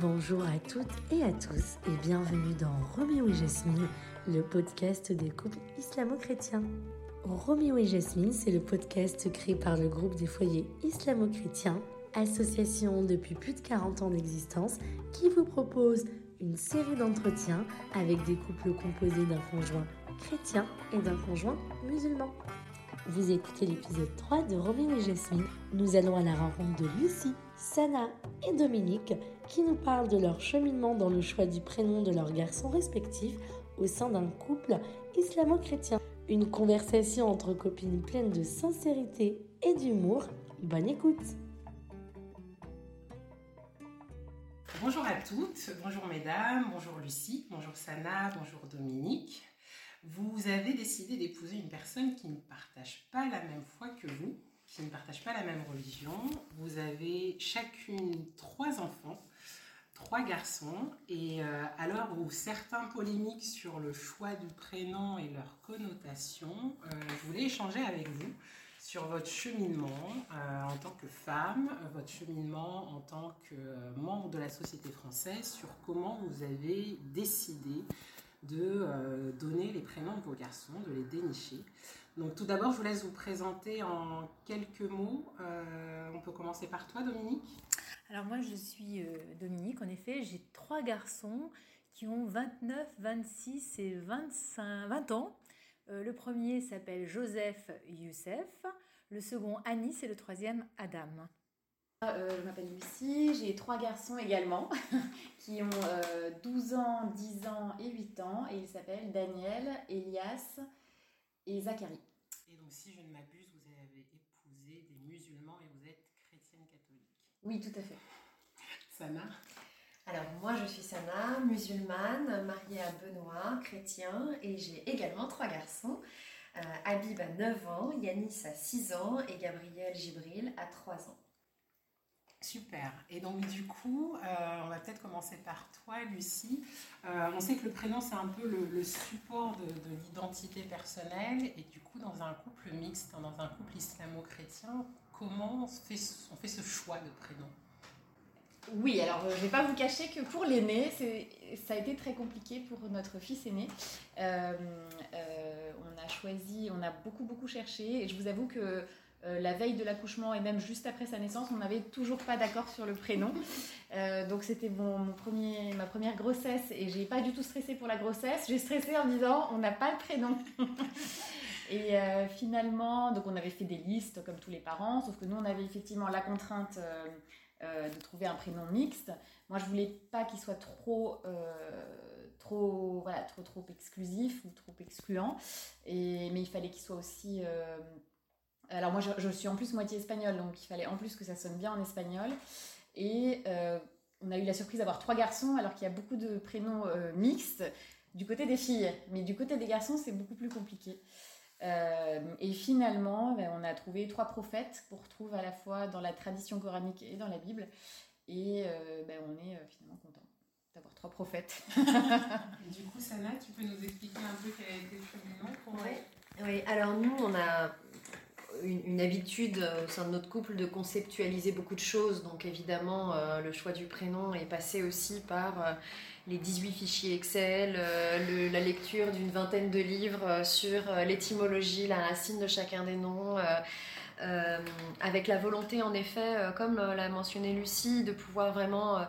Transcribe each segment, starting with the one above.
Bonjour à toutes et à tous et bienvenue dans Roméo et Jasmine, le podcast des couples islamo-chrétiens. Roméo et Jasmine, c'est le podcast créé par le groupe des foyers islamo-chrétiens, association depuis plus de 40 ans d'existence, qui vous propose une série d'entretiens avec des couples composés d'un conjoint chrétien et d'un conjoint musulman. Vous écoutez l'épisode 3 de Roméo et Jasmine. Nous allons à la rencontre de Lucie, Sana et Dominique qui nous parlent de leur cheminement dans le choix du prénom de leurs garçons respectifs au sein d'un couple islamo-chrétien. Une conversation entre copines pleine de sincérité et d'humour. Bonne écoute Bonjour à toutes, bonjour mesdames, bonjour Lucie, bonjour Sana, bonjour Dominique vous avez décidé d'épouser une personne qui ne partage pas la même foi que vous, qui ne partage pas la même religion. Vous avez chacune trois enfants, trois garçons, et euh, à l'heure où certains polémiques sur le choix du prénom et leur connotation, euh, je voulais échanger avec vous sur votre cheminement euh, en tant que femme, votre cheminement en tant que membre de la société française, sur comment vous avez décidé de euh, donner les prénoms de vos garçons, de les dénicher. Donc tout d'abord, je vous laisse vous présenter en quelques mots. Euh, on peut commencer par toi, Dominique. Alors moi, je suis euh, Dominique. En effet, j'ai trois garçons qui ont 29, 26 et 25, 20 ans. le premier s'appelle Joseph Youssef, le second Anis et le troisième Adam. Euh, je m'appelle Lucie, j'ai trois garçons également qui ont 12 euh, ans, 10 ans et 8 ans et ils s'appellent Daniel, Elias et Zachary. Et donc si je ne m'abuse, vous avez épousé des musulmans et vous êtes chrétienne catholique. Oui, tout à fait. Sana alors moi je suis Sana, musulmane, mariée à Benoît, chrétien, et j'ai également trois garçons. Euh, Habib a 9 ans, Yanis a 6 ans et Gabriel Gibril a 3 ans. Super. Et donc du coup, euh, on va peut-être commencer par toi, Lucie. Euh, on sait que le prénom, c'est un peu le, support de, l'identité personnelle. Et du coup, dans un couple mixte, dans un couple islamo-chrétien, comment on fait, ce choix de prénom oui, alors euh, je ne vais pas vous cacher que pour l'aîné, ça a été très compliqué pour notre fils aîné. on a choisi, on a beaucoup beaucoup cherché et je vous avoue que euh, la veille de l'accouchement et même juste après sa naissance, on n'avait toujours pas d'accord sur le prénom. Euh, donc c'était mon, premier, ma première grossesse et j'ai pas du tout stressé pour la grossesse. J'ai stressé en disant on n'a pas le prénom. Et euh, finalement, donc on avait fait des listes comme tous les parents, sauf que nous on avait effectivement la contrainte de trouver un prénom mixte. Moi je voulais pas qu'il soit trop trop voilà trop trop exclusif ou trop excluant et mais il fallait qu'il soit aussi alors moi, je, suis en plus moitié espagnole, donc il fallait en plus que ça sonne bien en espagnol. Et euh, on a eu la surprise d'avoir trois garçons, alors qu'il y a beaucoup de prénoms euh, mixtes du côté des filles. Mais du côté des garçons, c'est beaucoup plus compliqué. Euh, et finalement, ben, on a trouvé trois prophètes qu'on retrouve à la fois dans la tradition coranique et dans la Bible. Et ben, on est finalement content d'avoir trois prophètes. du coup, Sana, tu peux nous expliquer un peu quel a été le cheminement pour oui. oui, alors nous, on a une, habitude euh, au sein de notre couple de conceptualiser beaucoup de choses. Donc évidemment, euh, le choix du prénom est passé aussi par euh, les 18 fichiers Excel, la lecture d'une vingtaine de livres sur l'étymologie, la racine de chacun des noms. avec la volonté en effet, comme l'a mentionné Lucie, de pouvoir vraiment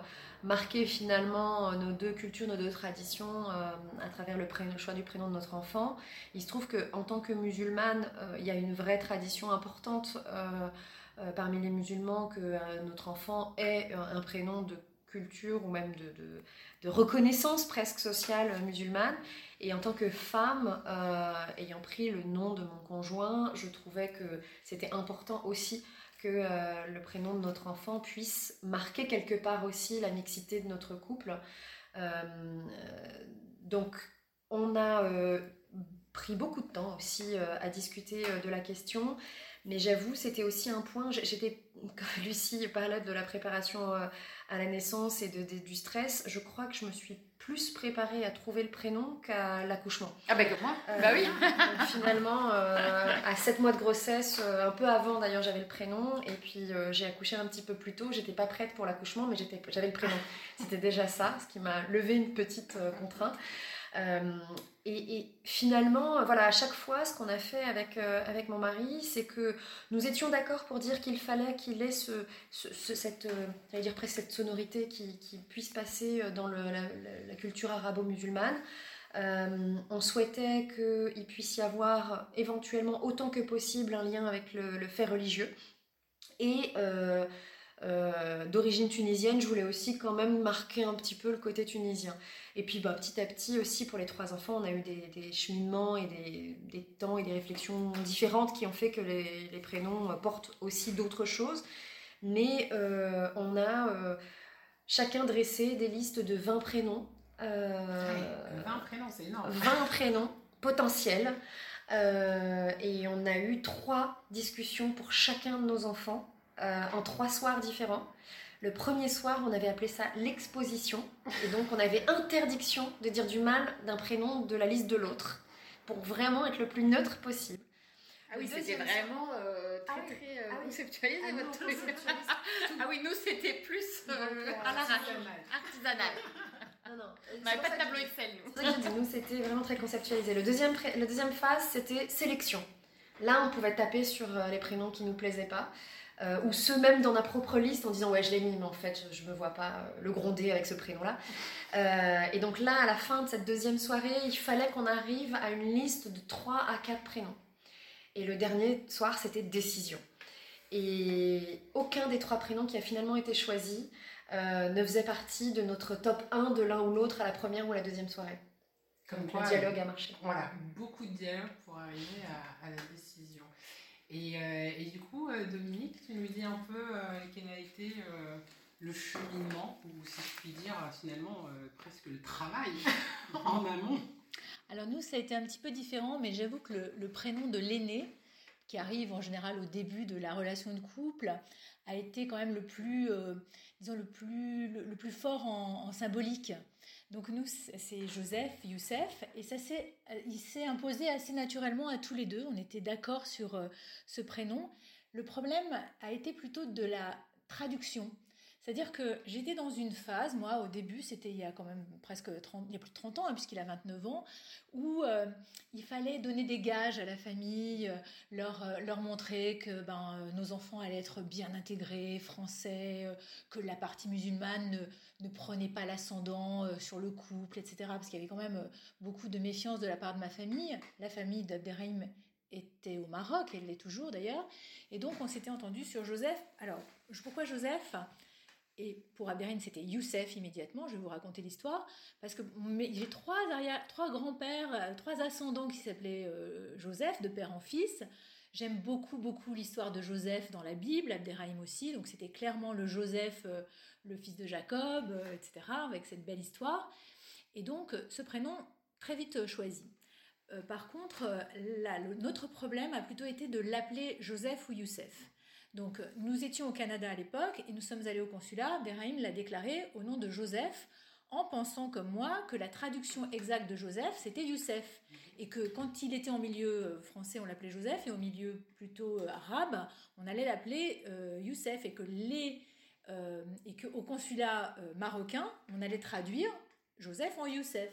marquer finalement nos deux cultures, nos deux traditions euh, à travers le, choix du prénom de notre enfant. Il se trouve qu'en tant que musulmane, euh, il y a une vraie tradition importante euh, parmi les musulmans que notre enfant ait un prénom de culture ou même de, reconnaissance presque sociale musulmane. Et en tant que femme, ayant pris le nom de mon conjoint, je trouvais que c'était important aussi que euh, le prénom de notre enfant puisse marquer quelque part aussi la mixité de notre couple. Euh, donc, on a euh, pris beaucoup de temps aussi à discuter de la question, mais j'avoue, c'était aussi un point. J'étais, Lucie parlait de la préparation à la naissance et du stress. Je crois que je me suis plus préparée à trouver le prénom qu'à l'accouchement. Ah bah comme moi Euh, Bah oui donc finalement, euh, à 7 mois de grossesse, euh, un peu avant d'ailleurs, j'avais le prénom. Et puis euh, j'ai accouché un petit peu plus tôt. J'étais pas prête pour l'accouchement, mais j'avais le prénom. C'était déjà ça, ce qui m'a levé une petite contrainte. Euh, et, finalement, euh, voilà, à chaque fois, ce qu'on a fait avec, euh, avec mon mari, c'est que nous étions d'accord pour dire qu'il fallait qu'il ait ce, ce- ce- cette, dire presque cette sonorité qui, qui puisse passer dans la, culture arabo-musulmane. On souhaitait qu'il puisse y avoir éventuellement autant que possible un lien avec le, le fait religieux. Et euh, d'origine tunisienne, je voulais aussi quand même marquer un petit peu le côté tunisien. Et puis bah, petit à petit aussi pour les trois enfants, on a eu des, des cheminements et des, des temps et des réflexions différentes qui ont fait que les, les prénoms portent aussi d'autres choses. Mais euh, on a euh, chacun dressé des listes de 20 prénoms. Euh, Ouais, 20 prénoms, c'est énorme. 20 prénoms potentiels. Et on a eu trois discussions pour chacun de nos enfants euh, en trois soirs différents. Le premier soir, on avait appelé ça l'exposition. Et donc, on avait interdiction de dire du mal d'un prénom de la liste de l'autre pour vraiment être le plus neutre possible. Ah oui, c'était vraiment euh, très Ah oui, très euh, ah oui. conceptualisé Ah, votre truc. ah oui, nous c'était plus euh, Donc, euh, artisanal. artisanal. Non, non. On n'avait pas de tableau Excel, nous. C'est ça que nous, c'était vraiment très conceptualisé. Le deuxième, le deuxième phase, c'était sélection. Là, on pouvait taper sur euh, les prénoms qui nous plaisaient pas. Euh, ou ceux même dans ma propre liste en disant ouais je l'ai mis mais en fait je, je me vois pas euh, le gronder avec ce prénom là et donc là à la fin de cette deuxième soirée il fallait qu'on arrive à une liste de 3 à 4 prénoms. Et le dernier soir c'était décision. Et aucun des trois prénoms qui a finalement été choisi euh, ne faisait partie de notre top 1 de l'un ou l'autre à la première ou la deuxième soirée. Comme donc quoi, le dialogue a marché. Voilà, beaucoup de dialogue pour arriver à, à la décision. Et, euh, et du coup, euh, Dominique, tu nous dis un peu euh, quel a été euh, le cheminement, ou si je puis dire, finalement, presque le travail en amont. Alors nous, ça a été un petit peu différent, mais j'avoue que le, le prénom de l'aîné, qui arrive en général au début de la relation de couple, a été quand même le plus, disons, le plus, le, le plus fort en, en symbolique. Donc nous, c'est Joseph, Youssef, et ça s'est, euh, il s'est imposé assez naturellement à tous les deux. On était d'accord sur euh, ce prénom. Le problème a été plutôt de la traduction. C'est-à-dire que j'étais dans une phase, moi au début, c'était il y a quand même presque 30, il y a plus de 30 ans, hein, puisqu'il a 29 ans, où euh, il fallait donner des gages à la famille, euh, leur, euh, leur montrer que ben, nos enfants allaient être bien intégrés, français, que la partie musulmane ne, ne prenait pas l'ascendant sur le couple, etc. Parce qu'il y avait quand même beaucoup de méfiance de la part de ma famille. La famille d'Abderrahim était au Maroc, elle l'est toujours d'ailleurs. Et donc on s'était entendu sur Joseph. Alors, pourquoi Joseph? Et pour Abderrahim, c'était Youssef immédiatement. Je vais vous raconter l'histoire. Parce que j'ai trois, trois grands-pères, euh, trois ascendants qui s'appelaient euh, Joseph, de père en fils. J'aime beaucoup, beaucoup l'histoire de Joseph dans la Bible, Abderrahim aussi. Donc c'était clairement le Joseph, euh, le fils de Jacob, etc., avec cette belle histoire. Et donc ce prénom, très vite choisi. Par contre, notre problème a plutôt été de l'appeler Joseph ou Youssef. Donc, euh, nous étions au Canada à l'époque et nous sommes allés au consulat. Abderrahim l'a déclaré au nom de Joseph, en pensant comme moi que la traduction exacte de Joseph, c'était Youssef. Et que quand il était en milieu euh, français, on l'appelait Joseph, et au milieu plutôt euh, arabe, on allait l'appeler euh, Youssef. Et que les. et qu'au consulat marocain, on allait traduire Joseph en Youssef.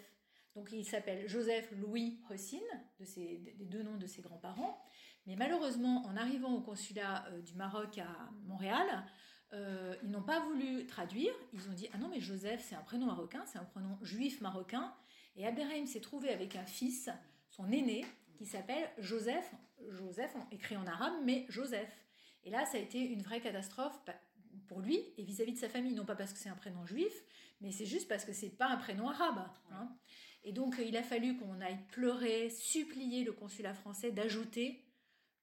Donc il s'appelle Joseph Louis Hossin, de ses, des deux noms de ses grands-parents. Mais malheureusement, en arrivant au consulat euh, du Maroc à Montréal, euh, ils n'ont pas voulu traduire. Ils ont dit Ah non, mais Joseph, c'est un prénom marocain, c'est un prénom juif marocain. Et Abderrahim s'est trouvé avec un fils, son aîné, qui s'appelle Joseph. Joseph, écrit en arabe, mais Joseph. Et là, ça a été une vraie catastrophe pour lui et vis-à-vis de sa famille. Non pas parce que c'est un prénom juif, mais c'est juste parce que c'est pas un prénom arabe. hein. Et donc, euh, il a fallu qu'on aille pleurer, supplier le consulat français d'ajouter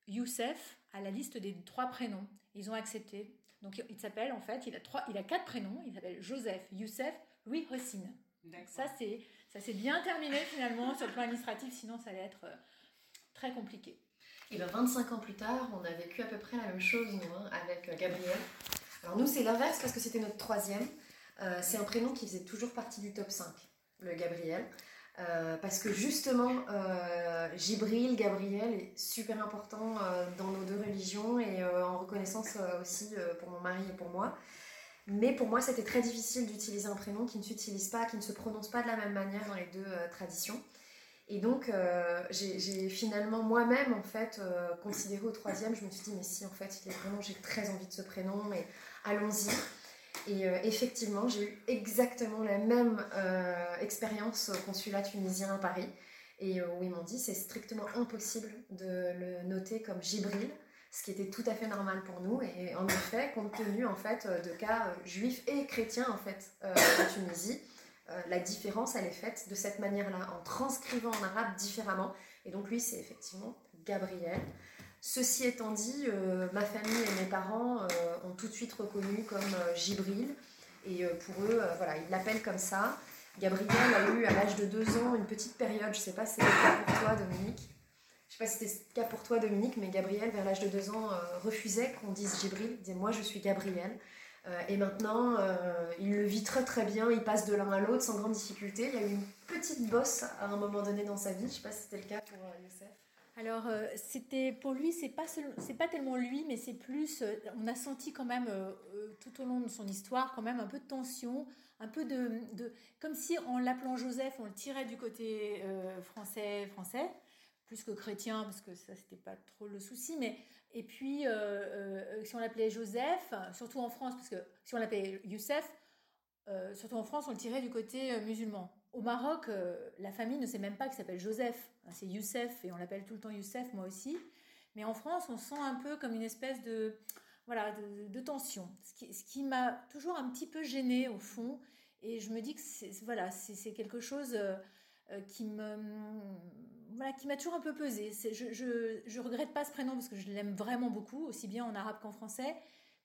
Youssef à la liste des trois prénoms. Ils ont accepté. Donc, il s'appelle, en fait, il a, trois, il a quatre prénoms. Il s'appelle Joseph, Youssef, Louis Hossin. D'accord. Ça, c'est, ça s'est bien terminé finalement sur le plan administratif, sinon ça allait être euh, très compliqué. Et bien 25 ans plus tard, on a vécu à peu près la même chose, nous, hein, avec euh, Gabriel. Alors nous, c'est l'inverse parce que c'était notre troisième. Euh, c'est un prénom qui faisait toujours partie du top 5. le Gabriel. Euh, parce que justement, euh, Gibril, Gabriel est super important euh, dans nos deux religions et en reconnaissance aussi pour mon mari et pour moi. Mais pour moi, c'était très difficile d'utiliser un prénom qui ne s'utilise pas, qui ne se prononce pas de la même manière dans les deux traditions. Et donc, j'ai finalement moi-même, en fait, considéré au troisième, je me suis dit, mais si, en fait, il est vraiment, j'ai très envie de ce prénom, et allons-y. Et euh, effectivement, j'ai eu exactement la même euh, expérience au consulat tunisien à Paris. Et euh, où ils m'ont dit c'est strictement impossible de le noter comme Gibril, ce qui était tout à fait normal pour nous. Et en effet, compte tenu en fait de cas juifs et chrétiens en fait en Tunisie, la différence elle est faite de cette manière-là, en transcrivant en arabe différemment. Et donc lui c'est effectivement Gabriel. Ceci étant dit, euh, ma famille et mes parents euh, ont tout de suite reconnu comme euh, Gibril. Et pour eux, voilà, ils l'appellent comme ça. Gabriel a eu à l'âge de deux ans une petite période, je ne sais pas si c'était le cas pour toi Dominique, je sais pas si c'était le cas pour toi Dominique, mais Gabriel vers l'âge de deux ans refusait qu'on dise Gibril, il disait moi je suis Gabriel. et maintenant, il le vit très très bien, il passe de l'un à l'autre sans grande difficulté. Il y a eu une petite bosse à un moment donné dans sa vie, je ne sais pas si c'était le cas pour Youssef. Alors, euh, c'était pour lui, c'est pas pas tellement lui, mais c'est plus. Euh, on a senti quand même euh, tout au long de son histoire quand même un peu de tension, un peu de, de comme si en l'appelant Joseph, on le tirait du côté français, français, plus que chrétien, parce que ça c'était pas trop le souci, mais et puis si on l'appelait Joseph, surtout en France, parce que si on l'appelait Youssef, surtout en France, on le tirait du côté musulman. Au Maroc, euh, la famille ne sait même pas qu'il s'appelle Joseph. C'est Youssef et on l'appelle tout le temps Youssef, moi aussi. Mais en France, on sent un peu comme une espèce de, voilà, de, tension. Ce qui, m'a toujours un petit peu gênée au fond. Et je me dis que c'est, voilà, c'est, quelque chose euh, euh, qui me, voilà, qui m'a toujours un peu pesé. Je, je, regrette pas ce prénom parce que je l'aime vraiment beaucoup, aussi bien en arabe qu'en français.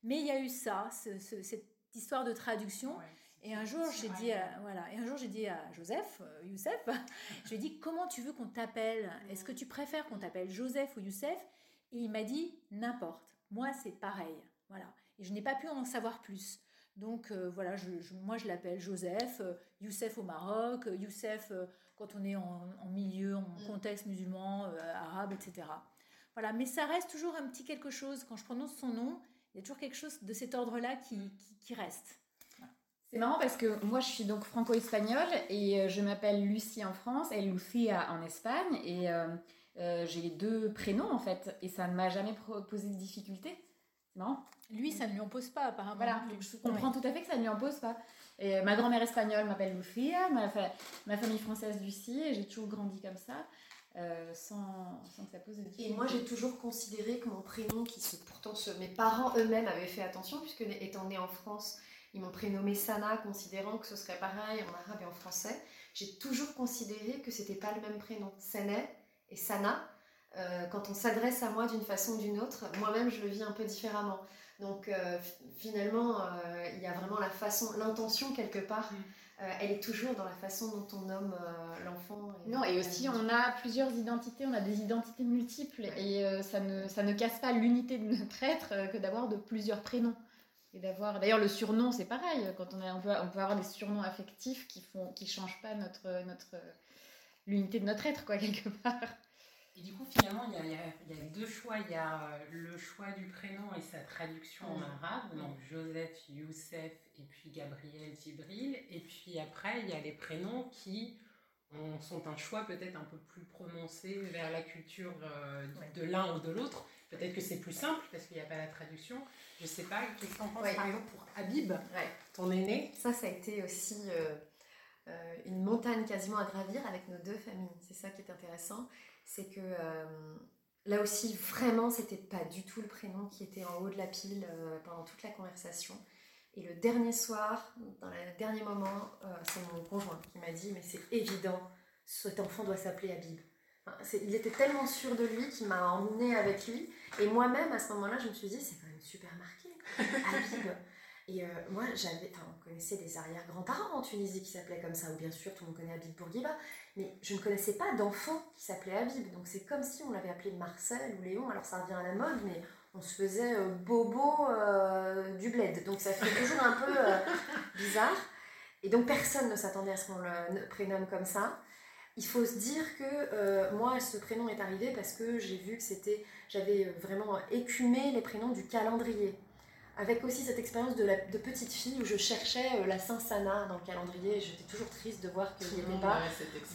Mais il y a eu ça, cette histoire de traduction. Et un jour, j'ai dit, à, voilà, et un jour j'ai dit à Joseph, euh, Youssef, je lui ai dit comment tu veux qu'on t'appelle? Est-ce que tu préfères qu'on t'appelle Joseph ou Youssef? Et il m'a dit n'importe. Moi, c'est pareil. Voilà. Et je n'ai pas pu en savoir plus. Donc euh, voilà, je, moi je l'appelle Joseph, euh, Youssef au Maroc, Youssef quand on est en, milieu, en mm. contexte musulman, arabe, etc. Voilà, mais ça reste toujours un petit quelque chose. Quand je prononce son nom, il y a toujours quelque chose de cet ordre-là qui, qui reste. C'est marrant parce que moi je suis donc franco-espagnole et euh, je m'appelle Lucie en France et Lucia en Espagne et euh, euh, j'ai les deux prénoms en fait et ça ne m'a jamais posé de difficulté. C'est marrant. Lui ça ne lui en pose pas apparemment. Voilà, je comprends tout à fait que ça ne lui en pose pas. Et ma grand-mère espagnole m'appelle Lucia, ma, ma, famille française Lucie et j'ai toujours grandi comme ça. sans, sans, que ça pose de difficulté. Et moi, j'ai toujours considéré que mon prénom, qui se, pourtant mes parents eux-mêmes avaient fait attention, puisque étant née en France, ils m'ont prénommé Sana, considérant que ce serait pareil en arabe et en français. J'ai toujours considéré que c'était pas le même prénom. Sene et Sana, euh, quand on s'adresse à moi d'une façon ou d'une autre, moi-même je le vis un peu différemment. Donc euh, finalement, euh, il y a vraiment la façon, l'intention quelque part. Mm. elle est toujours dans la façon dont on nomme l'enfant. non, et aussi on a plusieurs identités, on a des identités multiples et ça, ne, ça ne casse pas l'unité de notre être que d'avoir de plusieurs prénoms d'avoir. D'ailleurs, le surnom, c'est pareil. Quand on, on, peut, on peut avoir des surnoms affectifs qui font, qui changent pas notre, notre, l'unité de notre être, quoi, quelque part. Et du coup, finalement, il y a, il y a, deux choix. Il y a euh, le choix du prénom et sa traduction en arabe, donc Joseph, Youssef, et puis Gabriel, Jibril. Et puis après, il y a les prénoms qui sont un choix peut-être un peu plus prononcé vers la culture euh, de l'un ou de l'autre. Peut-être que c'est plus simple parce qu'il n'y a pas la traduction. Je sais pas, qu'est-ce qu'on pense par exemple pour Habib, ton aîné? Ça, ça a été aussi euh, euh, une montagne quasiment à gravir avec nos deux familles. C'est ça qui est intéressant. C'est que euh, là aussi, vraiment, c'était pas du tout le prénom qui était en haut de la pile pendant toute la conversation. Et le dernier soir, dans le dernier moment, c'est mon conjoint qui m'a dit Mais c'est évident, cet enfant doit s'appeler Habib il était tellement sûr de lui qu'il m'a emmené avec lui. Et moi-même, à ce moment-là, je me suis dit, c'est quand même super marqué, Habib. Et euh, moi, j'avais, on connaissait des arrière-grands-parents en Tunisie qui s'appelaient comme ça, ou bien sûr, tout le monde connaît Habib Bourguiba, mais je ne connaissais pas d'enfant qui s'appelait Habib. Donc c'est comme si on l'avait appelé Marcel ou Léon, alors ça revient à la mode, mais on se faisait euh, bobo euh, du bled. Donc ça fait toujours un peu bizarre. Et donc personne ne s'attendait à ce qu'on le prénomme comme ça. Il faut se dire que euh, moi, ce prénom est arrivé parce que j'ai vu que c'était, j'avais vraiment écumé les prénoms du calendrier. Avec aussi cette expérience de, la, de petite fille où je cherchais euh, la Saint-Sana dans le calendrier et j'étais toujours triste de voir qu'il n'y avait pas.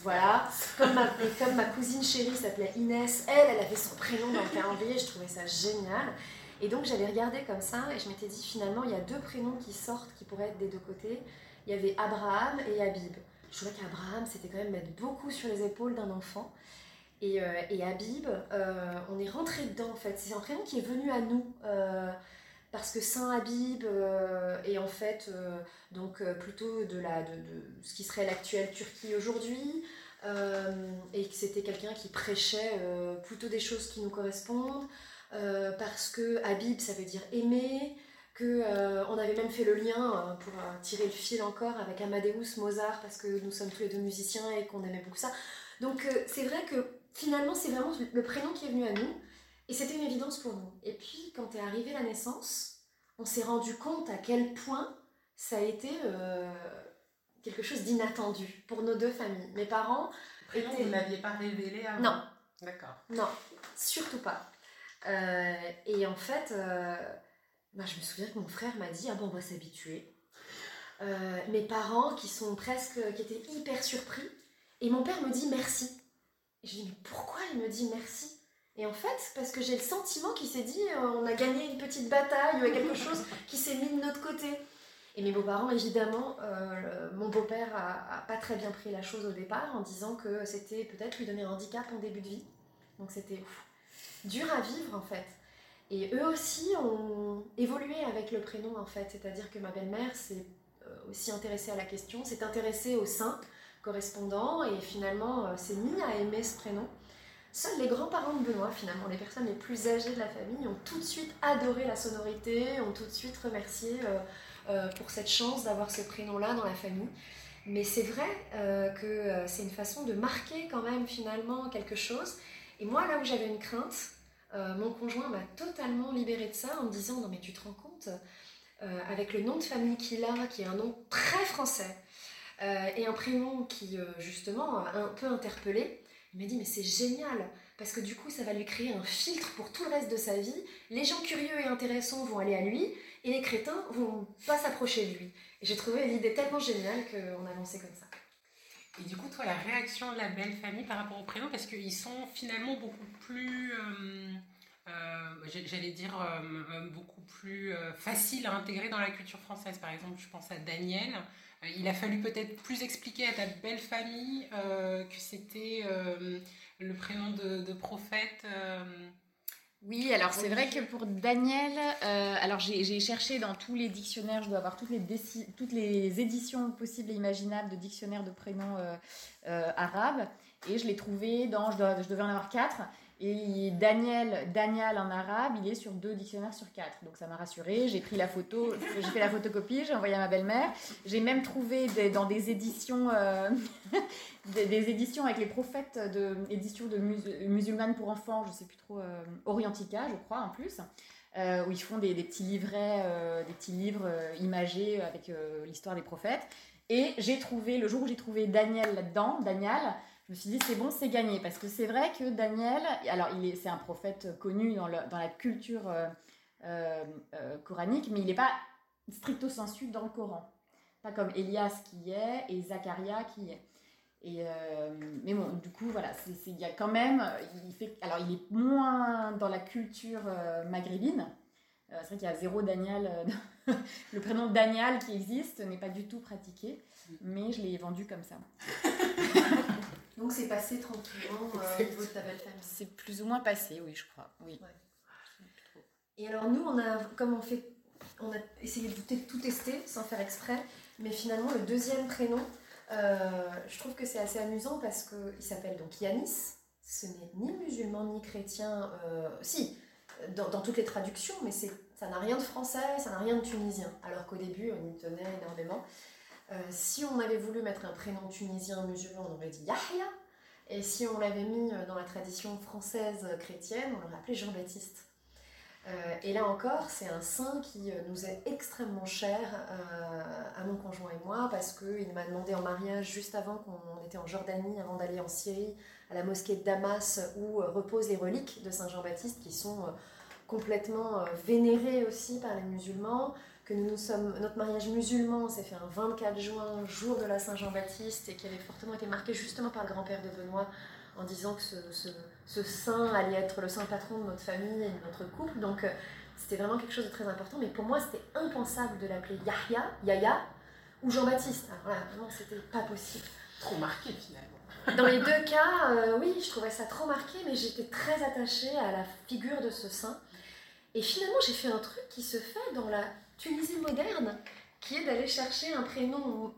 Voilà. Comme ma, comme ma cousine chérie s'appelait Inès, elle, elle avait son prénom dans le calendrier, je trouvais ça génial. Et donc j'avais regardé comme ça et je m'étais dit finalement il y a deux prénoms qui sortent qui pourraient être des deux côtés. Il y avait Abraham et Habib. Je trouvais qu'Abraham c'était quand même mettre beaucoup sur les épaules d'un enfant. Et, euh, et Habib, euh, on est rentré dedans en fait. C'est un prénom qui est venu à nous parce que Saint Habib euh, est en fait euh, donc euh, plutôt de, la, de, ce qui serait l'actuelle Turquie aujourd'hui, et que c'était quelqu'un qui prêchait plutôt des choses qui nous correspondent, parce que Habib ça veut dire aimer, que on avait même fait le lien pour tirer le fil encore avec Amadeus Mozart, parce que nous sommes tous les deux musiciens et qu'on aimait beaucoup ça. Donc c'est vrai que finalement c'est vraiment le prénom qui est venu à nous. Et c'était une évidence pour nous. Et puis, quand est arrivée la naissance, on s'est rendu compte à quel point ça a été euh, quelque chose d'inattendu pour nos deux familles. Mes parents étaient... Vous ne l'aviez pas révélé avant Non. D'accord. Non, surtout pas. Euh, et en fait, euh, bah, je me souviens que mon frère m'a dit, ah bon, on va s'habituer. mes parents qui sont presque, qui étaient hyper surpris. Et mon père me dit merci. Et je dis, mais pourquoi il me dit merci? Et en fait, parce que j'ai le sentiment qu'il s'est dit, euh, on a gagné une petite bataille, a quelque chose qui s'est mis de notre côté. Et mes beaux-parents, évidemment, euh, mon beau-père a, pas très bien pris la chose au départ en disant que c'était peut-être lui donner un handicap en début de vie. Donc c'était dur à vivre en fait. Et eux aussi ont évolué avec le prénom en fait. C'est-à-dire que ma belle-mère s'est euh, aussi intéressée à la question, s'est intéressée au sein correspondant et finalement s'est mis à aimer ce prénom. Seuls les grands-parents de Benoît, finalement, les personnes les plus âgées de la famille, ont tout de suite adoré la sonorité, ont tout de suite remercié euh, euh, pour cette chance d'avoir ce prénom-là dans la famille. Mais c'est vrai euh, que c'est une façon de marquer quand même finalement quelque chose. Et moi, là où j'avais une crainte, mon conjoint m'a totalement libérée de ça en me disant non mais tu te rends compte, avec le nom de famille qu'il a, qui est un nom très français, et un prénom qui justement a un peu interpellé, il m'a dit, mais c'est génial, parce que du coup, ça va lui créer un filtre pour tout le reste de sa vie. Les gens curieux et intéressants vont aller à lui, et les crétins vont pas s'approcher de lui. Et j'ai trouvé l'idée tellement géniale qu'on a lancé comme ça. Et du coup, toi, la réaction de la belle famille par rapport au prénom, parce qu'ils sont finalement beaucoup plus, euh, euh, j'allais dire, euh, beaucoup plus faciles à intégrer dans la culture française. Par exemple, je pense à Daniel. Il a fallu peut-être plus expliquer à ta belle famille que c'était le prénom de, prophète. Oui, alors c'est vrai que pour Daniel, alors j'ai cherché dans tous les dictionnaires, je dois avoir toutes les, toutes les éditions possibles et imaginables de dictionnaires de prénoms arabes, et je l'ai trouvé dans, je, je, devais en avoir quatre, et Daniel, Daniel en arabe, il est sur deux dictionnaires sur quatre. Donc ça m'a rassurée. J'ai pris la photo, j'ai fait la photocopie, j'ai envoyé à ma belle-mère. J'ai même trouvé dans des éditions, euh, des, éditions avec les prophètes de éditions de musulmanes pour enfants, je sais plus trop, euh, Orientica, je crois en plus. Euh, où ils font des, petits livrets, des petits livres imagés avec l'histoire des prophètes. Et j'ai trouvé, le jour où j'ai trouvé Daniel là-dedans, Daniel, je me suis dit c'est bon, c'est gagné. Parce que c'est vrai que Daniel, alors il c'est un prophète connu dans, dans la culture euh, euh, euh, coranique, mais il n'est pas stricto sensu dans le Coran. Pas comme Elias qui y est et Zacharia qui y est. Et mais bon, du coup, voilà, il y a quand même, il fait, alors il est moins dans la culture maghrébine. c'est vrai qu'il y a zéro Daniel, le prénom Daniel qui existe n'est pas du tout pratiqué, mais je l'ai vendu comme ça. Donc c'est passé tranquillement euh, au niveau de ta belle famille. C'est plus ou moins passé, oui, je crois. Oui. Et alors nous, on a, comme on fait, on a essayé de tout tester sans faire exprès, mais finalement le deuxième prénom, euh, je trouve que c'est assez amusant parce qu'il s'appelle donc Yanis. Ce n'est ni musulman ni chrétien, euh, si, dans, dans, toutes les traductions, mais ça n'a rien de français, ça n'a rien de tunisien. Alors qu'au début, on y tenait énormément. Euh, si on avait voulu mettre un prénom tunisien musulman, on aurait dit Yahya. Et si on l'avait mis euh, dans la tradition française chrétienne, on l'aurait appelé Jean-Baptiste. et là encore, c'est un saint qui nous est extrêmement cher à mon conjoint et moi parce qu'il m'a demandé en mariage juste avant qu'on était en Jordanie, avant d'aller en Syrie, à la mosquée de Damas où reposent les reliques de Saint Jean-Baptiste qui sont complètement vénérées aussi par les musulmans que nous, nous sommes, notre mariage musulman s'est fait un 24 juin, jour de la Saint-Jean-Baptiste, et qui avait fortement été marqué justement par le grand-père de Benoît, en disant que ce, ce, saint allait être le saint patron de notre famille et de notre couple. Donc euh, c'était vraiment quelque chose de très important, mais pour moi c'était impensable de l'appeler Yahya, ou Jean-Baptiste. Alors voilà, vraiment c'était pas possible. Trop marqué finalement. Dans les deux cas, euh, oui, je trouvais ça trop marqué, mais j'étais très attachée à la figure de ce saint. Et finalement, j'ai fait un truc qui se fait dans la Tunisie moderne, qui est d'aller chercher un prénom,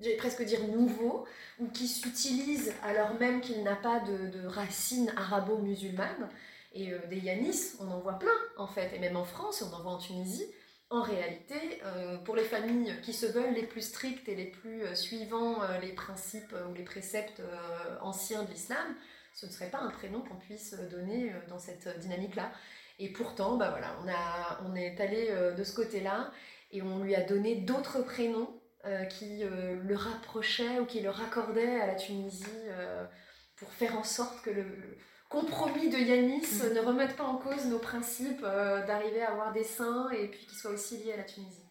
j'allais presque dire nouveau, ou qui s'utilise alors même qu'il n'a pas de, racines arabo-musulmanes. Et euh, des Yanis, on en voit plein en fait, et même en France, on en voit en Tunisie. En réalité, euh, pour les familles qui se veulent les plus strictes et les plus euh, suivant les principes ou les préceptes anciens de l'islam, ce ne serait pas un prénom qu'on puisse donner dans cette dynamique-là. Et pourtant, bah voilà, on, a, on est allé euh, de ce côté-là et on lui a donné d'autres prénoms euh, qui euh, le rapprochaient ou qui le raccordaient à la Tunisie pour faire en sorte que le, compromis de Yanis mm. ne remette pas en cause nos principes d'arriver à avoir des saints et puis qu'ils soient aussi liés à la Tunisie.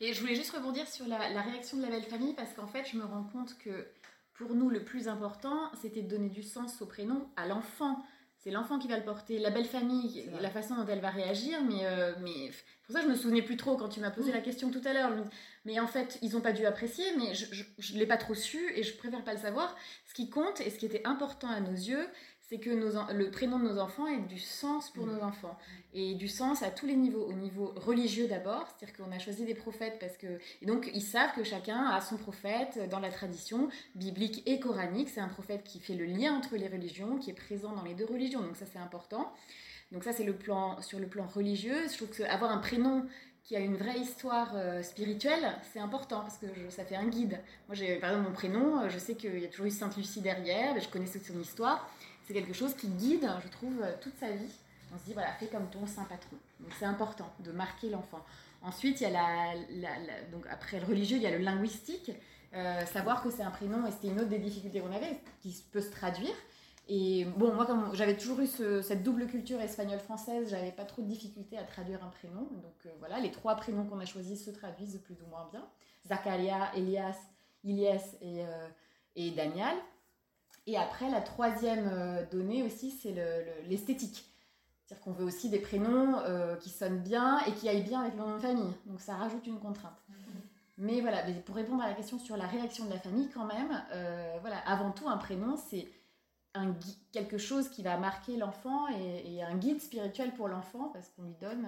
Et je voulais juste rebondir sur la, la réaction de la belle famille parce qu'en fait, je me rends compte que pour nous, le plus important, c'était de donner du sens au prénom à l'enfant c'est l'enfant qui va le porter, la belle famille, la façon dont elle va réagir. Mais, euh, mais pour ça, je me souvenais plus trop quand tu m'as posé la question tout à l'heure. Mais en fait, ils n'ont pas dû apprécier, mais je ne l'ai pas trop su et je préfère pas le savoir. Ce qui compte et ce qui était important à nos yeux, c'est que nos, le prénom de nos enfants ait du sens pour mm. nos enfants. Et du sens à tous les niveaux. Au niveau religieux d'abord, c'est-à-dire qu'on a choisi des prophètes parce que... Et donc, ils savent que chacun a son prophète dans la tradition biblique et coranique. C'est un prophète qui fait le lien entre les religions, qui est présent dans les deux religions. Donc ça, c'est important. Donc ça, c'est le plan, sur le plan religieux. Je trouve qu'avoir un prénom qui a une vraie histoire euh, spirituelle, c'est important parce que ça fait un guide. Moi, j'ai par exemple mon prénom, euh, je sais qu'il y a toujours eu Sainte Lucie derrière, mais je connais son histoire c'est quelque chose qui guide, je trouve, euh, toute sa vie. On se dit, voilà, fais comme ton saint patron. Donc c'est important de marquer l'enfant. Ensuite, il y a la, donc après le religieux, il y a le linguistique. Euh, savoir que c'est un prénom, et c'était une autre des difficultés qu'on avait, qui peut se traduire. Et bon, moi, comme j'avais toujours eu cette double culture espagnole-française, j'avais pas trop de difficultés à traduire un prénom. Donc euh, voilà, les trois prénoms qu'on a choisis se traduisent plus ou moins bien. Zacharia, Elias, Ilias et, et Daniel. Et après, la troisième euh, donnée aussi, c'est l'esthétique. C'est-à-dire qu'on veut aussi des prénoms euh, qui sonnent bien et qui aillent bien avec le nom de famille. Donc ça rajoute une contrainte. Mais voilà, pour répondre à la question sur la réaction de la famille, quand même, euh, voilà, avant tout, un prénom, c'est quelque chose qui va marquer l'enfant et, un guide spirituel pour l'enfant parce qu'on lui donne.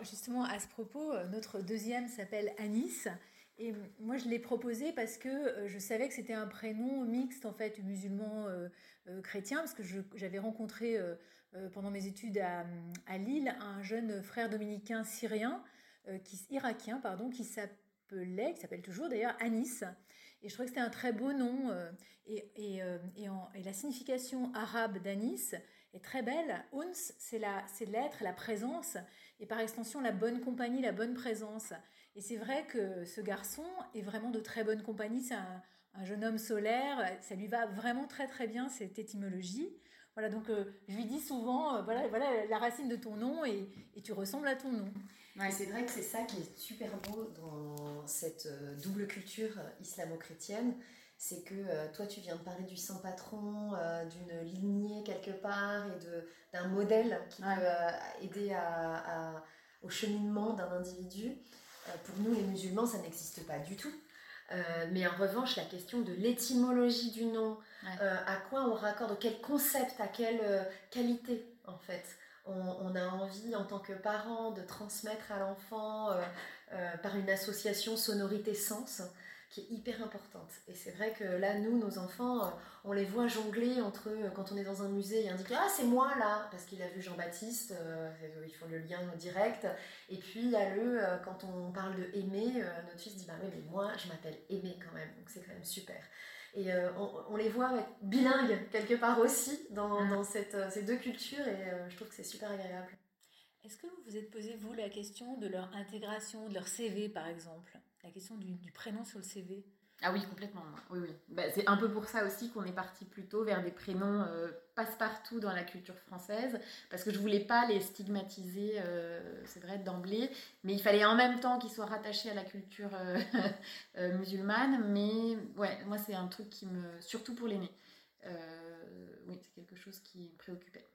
Justement, à ce propos, notre deuxième s'appelle Anis. Et moi, je l'ai proposé parce que euh, je savais que c'était un prénom mixte, en fait, musulman-chrétien, euh, euh, parce que j'avais rencontré pendant mes études à, Lille un jeune frère dominicain syrien, qui, irakien, pardon, qui s'appelait, qui s'appelle toujours d'ailleurs, Anis. Et je trouvais que c'était un très beau nom. et, la signification arabe d'Anis est très belle. Uns, c'est l'être, la présence, et par extension, la bonne compagnie, la bonne présence. Et c'est vrai que ce garçon est vraiment de très bonne compagnie. C'est un, jeune homme solaire. Ça lui va vraiment très très bien cette étymologie. Voilà, donc euh, je lui dis souvent, euh, voilà, voilà la racine de ton nom et, tu ressembles à ton nom. Ouais, c'est vrai que c'est ça qui est super beau dans cette euh, double culture islamo-chrétienne. C'est que toi, tu viens de parler du saint patron, d'une lignée quelque part et d'un modèle qui peut aider à, au cheminement d'un individu. Euh, pour nous, les musulmans, ça n'existe pas du tout. Euh, mais en revanche, la question de l'étymologie du nom, euh, à quoi on raccorde, quel concept, à quelle qualité en fait, on, a envie en tant que parent de transmettre à l'enfant par une association sonorité-sens qui est hyper importante. Et c'est vrai que là, nous, nos enfants, euh, on les voit jongler entre eux quand on est dans un musée et indiquer Ah, c'est moi là Parce qu'il a vu Jean-Baptiste, euh, ils font le lien direct. Et puis, a le, euh, quand on parle de aimer, notre fils dit Bah oui, mais moi, je m'appelle Aimé quand même. Donc c'est quand même super. Et on, les voit bilingues quelque part aussi dans, mm. dans cette, ces deux cultures et je trouve que c'est super agréable. Est-ce que vous vous êtes posé, vous, la question de leur intégration, de leur CV, par exemple? La question du, prénom sur le CV ah oui, complètement. Oui, oui. Bah, c'est un peu pour ça aussi qu'on est parti plutôt vers des prénoms euh, passe-partout dans la culture française, parce que je voulais pas les stigmatiser, euh, c'est vrai, d'emblée, mais il fallait en même temps qu'ils soient rattachés à la culture euh, musulmane. Mais ouais, moi, c'est un truc qui me. Surtout pour l'aîné. oui, c'est quelque chose qui me préoccupait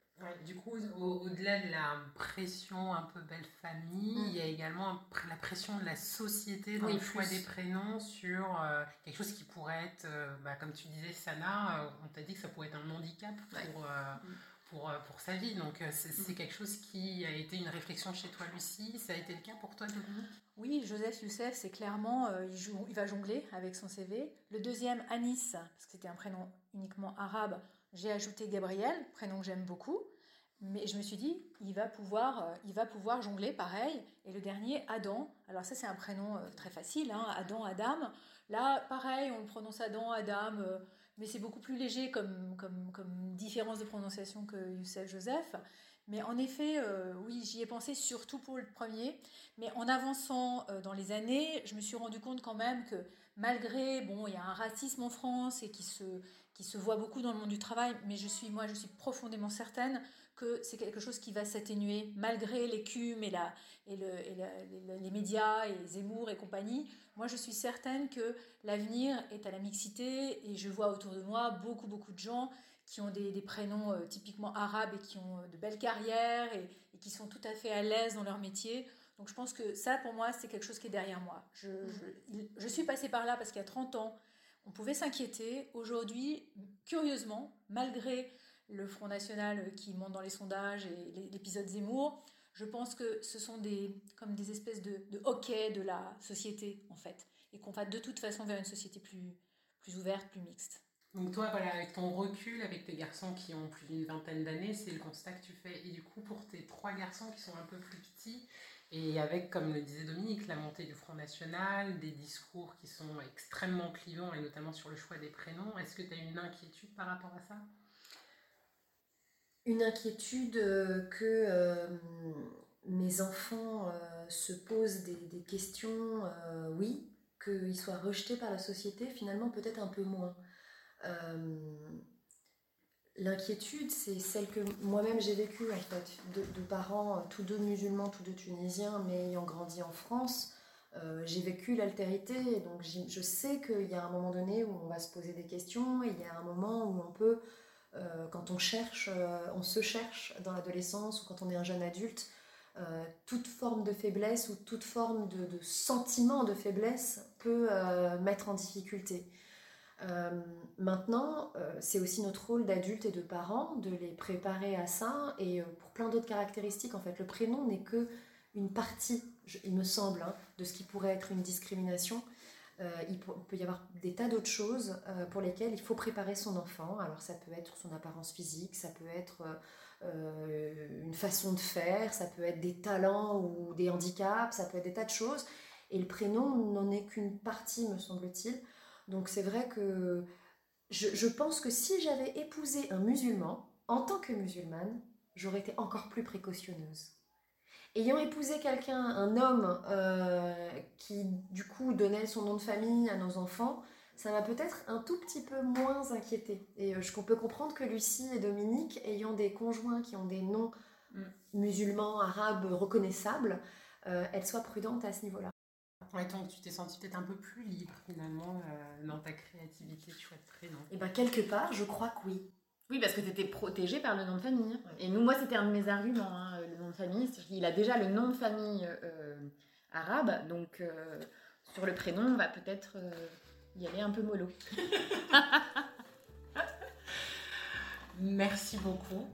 du coup, au-delà de la pression un peu belle famille, mm. il y a également la pression de la société dans le choix des prénoms sur euh, quelque chose qui pourrait être, euh, bah, comme tu disais, Sana, euh, on t'a dit que ça pourrait être un handicap pour, mm. pour, pour, sa vie. Donc, c'est mm. quelque chose qui a été une réflexion chez toi, Lucie. Ça a été le cas pour toi, Dominique? Oui, Joseph Youssef, c'est clairement, il, joue, il va jongler avec son CV. Le deuxième, Anis, parce que c'était un prénom uniquement arabe. J'ai ajouté Gabriel, prénom que j'aime beaucoup. Mais je me suis dit, il va pouvoir, euh, il va pouvoir jongler pareil. Et le dernier, Adam. Alors ça, c'est un prénom euh, très facile, hein, Adam, Adam. Là, pareil, on le prononce Adam, Adam, euh, mais c'est beaucoup plus léger comme, comme, comme, différence de prononciation que Youssef Joseph. Mais en effet, oui, j'y ai pensé surtout pour le premier. Mais en avançant dans les années, je me suis rendu compte quand même que malgré, bon, il y a un racisme en France et qui se, qui se voit beaucoup dans le monde du travail, mais je suis, moi, je suis profondément certaine que c'est quelque chose qui va s'atténuer malgré l'écume et, la, et, le, et les médias et Zemmour et compagnie. Moi, je suis certaine que l'avenir est à la mixité et je vois autour de moi beaucoup, beaucoup de gens qui ont des, prénoms euh, typiquement arabes et qui ont euh, de belles carrières et, qui sont tout à fait à l'aise dans leur métier. Donc je pense que ça, pour moi, c'est quelque chose qui est derrière moi. Je, je, je suis passée par là parce qu'il y a 30 ans, on pouvait s'inquiéter. Aujourd'hui, curieusement, malgré le Front National qui monte dans les sondages et l'épisode Zemmour, je pense que ce sont des, comme des espèces de, hockey de la société, en fait, et qu'on va de toute façon vers une société plus, plus ouverte, plus mixte. Donc toi, voilà, avec ton recul, avec tes garçons qui ont plus d'une vingtaine d'années, c'est le constat que tu fais. Et du coup, pour tes trois garçons qui sont un peu plus petits, et avec, comme le disait Dominique, la montée du Front National, des discours qui sont extrêmement clivants, et notamment sur le choix des prénoms, est-ce que tu as une inquiétude par rapport à ça? Une inquiétude euh, que euh, mes enfants euh, se posent des, questions, oui, qu'ils soient rejetés par la société, finalement peut-être un peu moins. L'inquiétude, c'est celle que moi-même j'ai vécue en fait, de, parents tous deux musulmans, tous deux tunisiens, mais ayant grandi en France. j'ai vécu l'altérité, donc je sais qu'il y a un moment donné où on va se poser des questions, et il y a un moment où on peut quand on cherche, euh, on se cherche dans l'adolescence ou quand on est un jeune adulte, euh, toute forme de faiblesse ou toute forme de, sentiment de faiblesse peut mettre en difficulté. maintenant, c'est aussi notre rôle d'adulte et de parents de les préparer à ça et pour plein d'autres caractéristiques. En fait, le prénom n'est que une partie, il me semble, hein, de ce qui pourrait être une discrimination. Euh, il peut y avoir des tas d'autres choses euh, pour lesquelles il faut préparer son enfant. Alors ça peut être son apparence physique, ça peut être euh, une façon de faire, ça peut être des talents ou des handicaps, ça peut être des tas de choses. Et le prénom n'en est qu'une partie, me semble-t-il. Donc c'est vrai que je, pense que si j'avais épousé un musulman, en tant que musulmane, j'aurais été encore plus précautionneuse. Ayant épousé quelqu'un, un homme euh, qui du coup donnait son nom de famille à nos enfants, ça m'a peut-être un tout petit peu moins inquiété. Et euh, je peux comprendre que Lucie et Dominique, ayant des conjoints qui ont des noms mm. musulmans, arabes reconnaissables, euh, elles soient prudentes à ce niveau-là. Ouais, donc tu t'es sentie peut-être un peu plus libre finalement dans ta créativité choix de prénom. Et bien quelque part, je crois que oui. Oui, parce que tu étais protégée par le nom de famille. Et nous, moi, c'était un de mes arguments, hein, le nom de famille. Il a déjà le nom de famille euh, arabe, donc euh, sur le prénom, on va peut-être euh, y aller un peu mollo. Merci beaucoup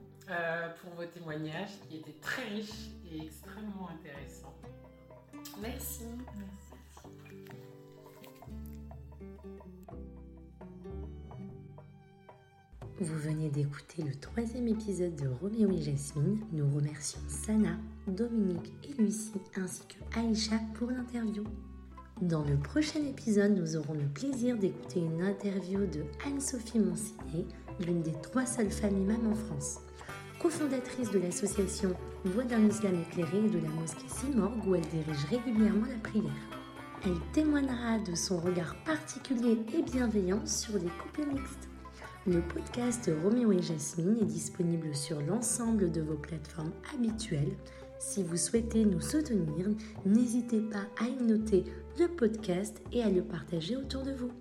pour vos témoignages qui étaient très riches et extrêmement intéressants. Merci. Vous venez d'écouter le troisième épisode de Roméo et Jasmine. Nous remercions Sana, Dominique et Lucie ainsi que Aïcha pour l'interview. Dans le prochain épisode, nous aurons le plaisir d'écouter une interview de Anne-Sophie Monsiné, l'une des trois seules familles mêmes en France. cofondatrice de l'association Voix d'un islam éclairé et de la mosquée Simorgue où elle dirige régulièrement la prière. Elle témoignera de son regard particulier et bienveillant sur les couples mixtes. Le podcast Roméo et Jasmine est disponible sur l'ensemble de vos plateformes habituelles. Si vous souhaitez nous soutenir, n'hésitez pas à y noter le podcast et à le partager autour de vous.